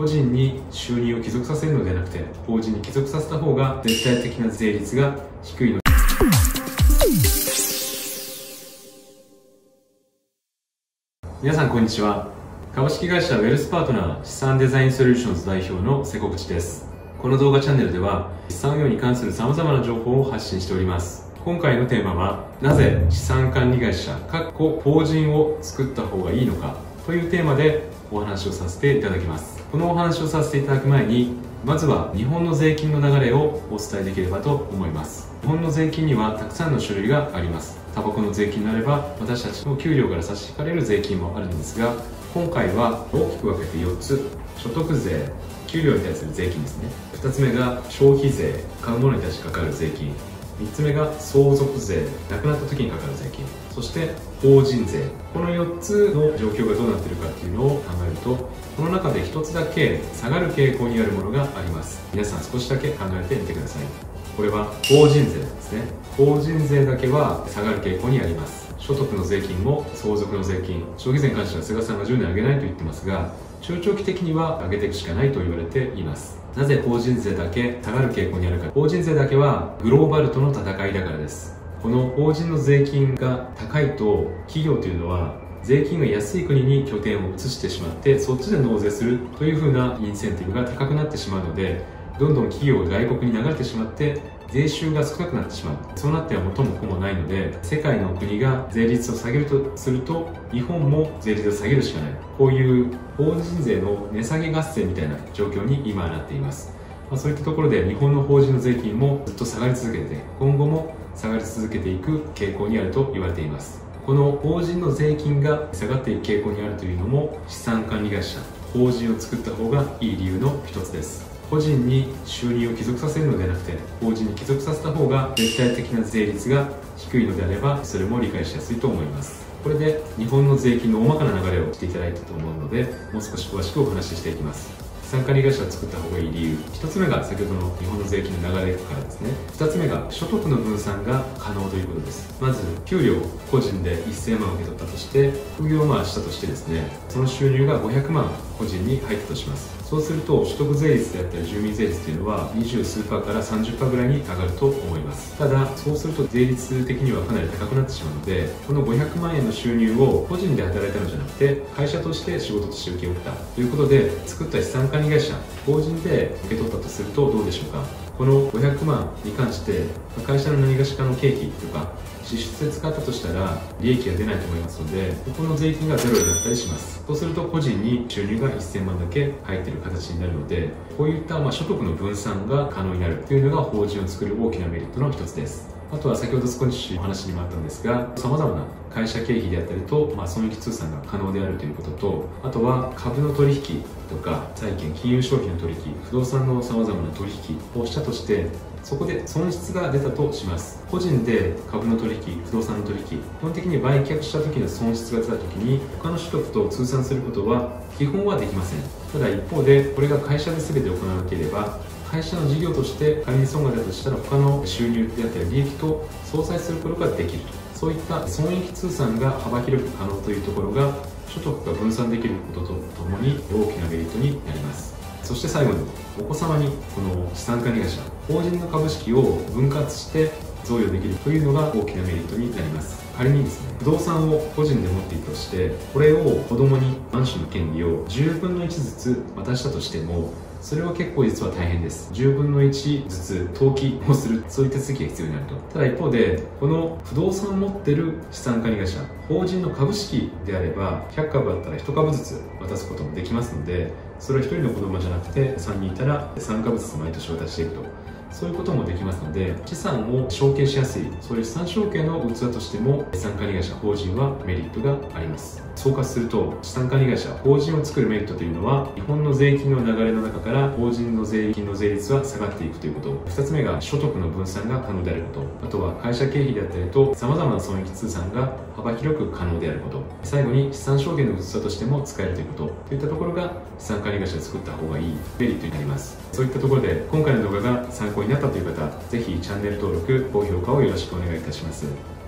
個人に収入を帰属させるのではなくて法人に帰属させた方が絶対的な税率が低いの。皆さんこんにちは。株式会社ウェルスパートナー資産デザインソリューションズ代表の瀬古口です。この動画チャンネルでは資産運用に関する様々な情報を発信しております。今回のテーマはなぜ資産管理会社かっこ法人を作った方がいいのかというテーマでお話をさせていただきます。このお話をさせていただく前にまずは日本の税金の流れをお伝えできればと思います。日本の税金にはたくさんの種類があります。タバコの税金であれば私たちの給料から差し引かれる税金もあるんですが今回は大きく分けて4つ。所得税給料に対する税金ですね。2つ目が消費税買うものに対してかかる税金。3つ目が相続税亡くなった時にかかる税金。そして法人税。この4つの状況がどうなっているかっていうのを考えるとこの中で1つだけ下がる傾向にあるものがあります。皆さん少しだけ考えてみてください。これは法人税ですね。法人税だけは下がる傾向にあります。所得の税金も相続の税金消費税に関しては菅さんが10年上げないと言ってますが中長期的には上げていくしかないと言われています。なぜ法人税だけ下がる傾向にあるか。法人税だけはグローバルとの戦いだからです。この法人の税金が高いと企業というのは税金が安い国に拠点を移してしまってそっちで納税するというふうなインセンティブが高くなってしまうのでどんどん企業が外国に流れてしまって税収が少なくなってしまう。そうなっては元も子もないので世界の国が税率を下げるとすると日本も税率を下げるしかない。こういう法人税の値下げ合戦みたいな状況に今はなっています。ま、そういったところで日本の法人の税金もずっと下がり続けて今後も下がり続けていく傾向にあると言われています。この法人の税金が下がっていく傾向にあるというのも資産管理会社法人を作った方がいい理由の一つです。個人に収入を帰属させるのではなくて法人に帰属させた方が絶対的な税率が低いのであればそれも理解しやすいと思います。これで日本の税金の大まかな流れをしていただいたと思うのでもう少し詳しくお話ししていきます。資産管理会社を作った方がいい理由。1つ目が先ほどの日本の税金の流れからですね。2つ目が所得の分散が可能ということです。まず給料個人で1000万受け取ったとして副業をまあしたとしてですねその収入が500万個人に入ったとします。そうすると取得税率であったり住民税率というのは20数パーから30パーぐらいに上がると思います。ただそうすると税率的にはかなり高くなってしまうのでこの500万円の収入を個人で働いたのじゃなくて会社として仕事として受け負ったということで作った資産管理会社法人で受け取ったとするとどうでしょうか？この500万に関して会社の何がしかの経費とか支出で使ったとしたら利益が出ないと思いますのでここの税金がゼロになったりします。そうすると個人に収入が1000万だけ入ってる形になるのでこういったま所得の分散が可能になるというのが法人を作る大きなメリットの一つです。あとは先ほど少しお話にもあったんですが様々な会社経費であったりと、まあ、損益通算が可能であるということとあとは株の取引とか債券金融商品の取引不動産の様々な取引をしたとしてそこで損失が出たとします。個人で株の取引不動産の取引基本的に売却した時の損失が出た時に他の取得と通算することは基本はできません。ただ一方でこれが会社で全て行わなければ会社の事業として仮に損が出たとしたら他の収入であったり利益と相殺することができると。そういった損益通算が幅広く可能というところが所得が分散できることとともに大きなメリットになります。そして最後にお子様にこの資産管理会社法人の株式を分割して贈与できるというのが大きなメリットになります。仮にですね不動産を個人で持っていたとしてこれを子供にマンションの権利を10分の1ずつ渡したとしてもそれは結構実は大変です。10分の1ずつ登記をするそういう手続きが必要になると。ただ一方でこの不動産を持ってる資産管理会社法人の株式であれば100株あったら1株ずつ渡すこともできますのでそれは1人の子供じゃなくて3人いたら3株ずつ毎年渡していくと。そういうこともできますので資産を承継しやすいそういう資産承継の器としても資産管理会社法人はメリットがあります。総括すると資産管理会社法人を作るメリットというのは日本の税金の流れの中から法人の税金の税率は下がっていくということ。2つ目が所得の分散が可能であること。あとは会社経費であったりと様々な損益通算が幅広く可能であること。最後に資産証券の器としても使えるということ。といったところが資産管理会社で作った方がいいメリットになります。そういったところで今回の動画が参考参考になったという方ぜひチャンネル登録高評価をよろしくお願いいたします。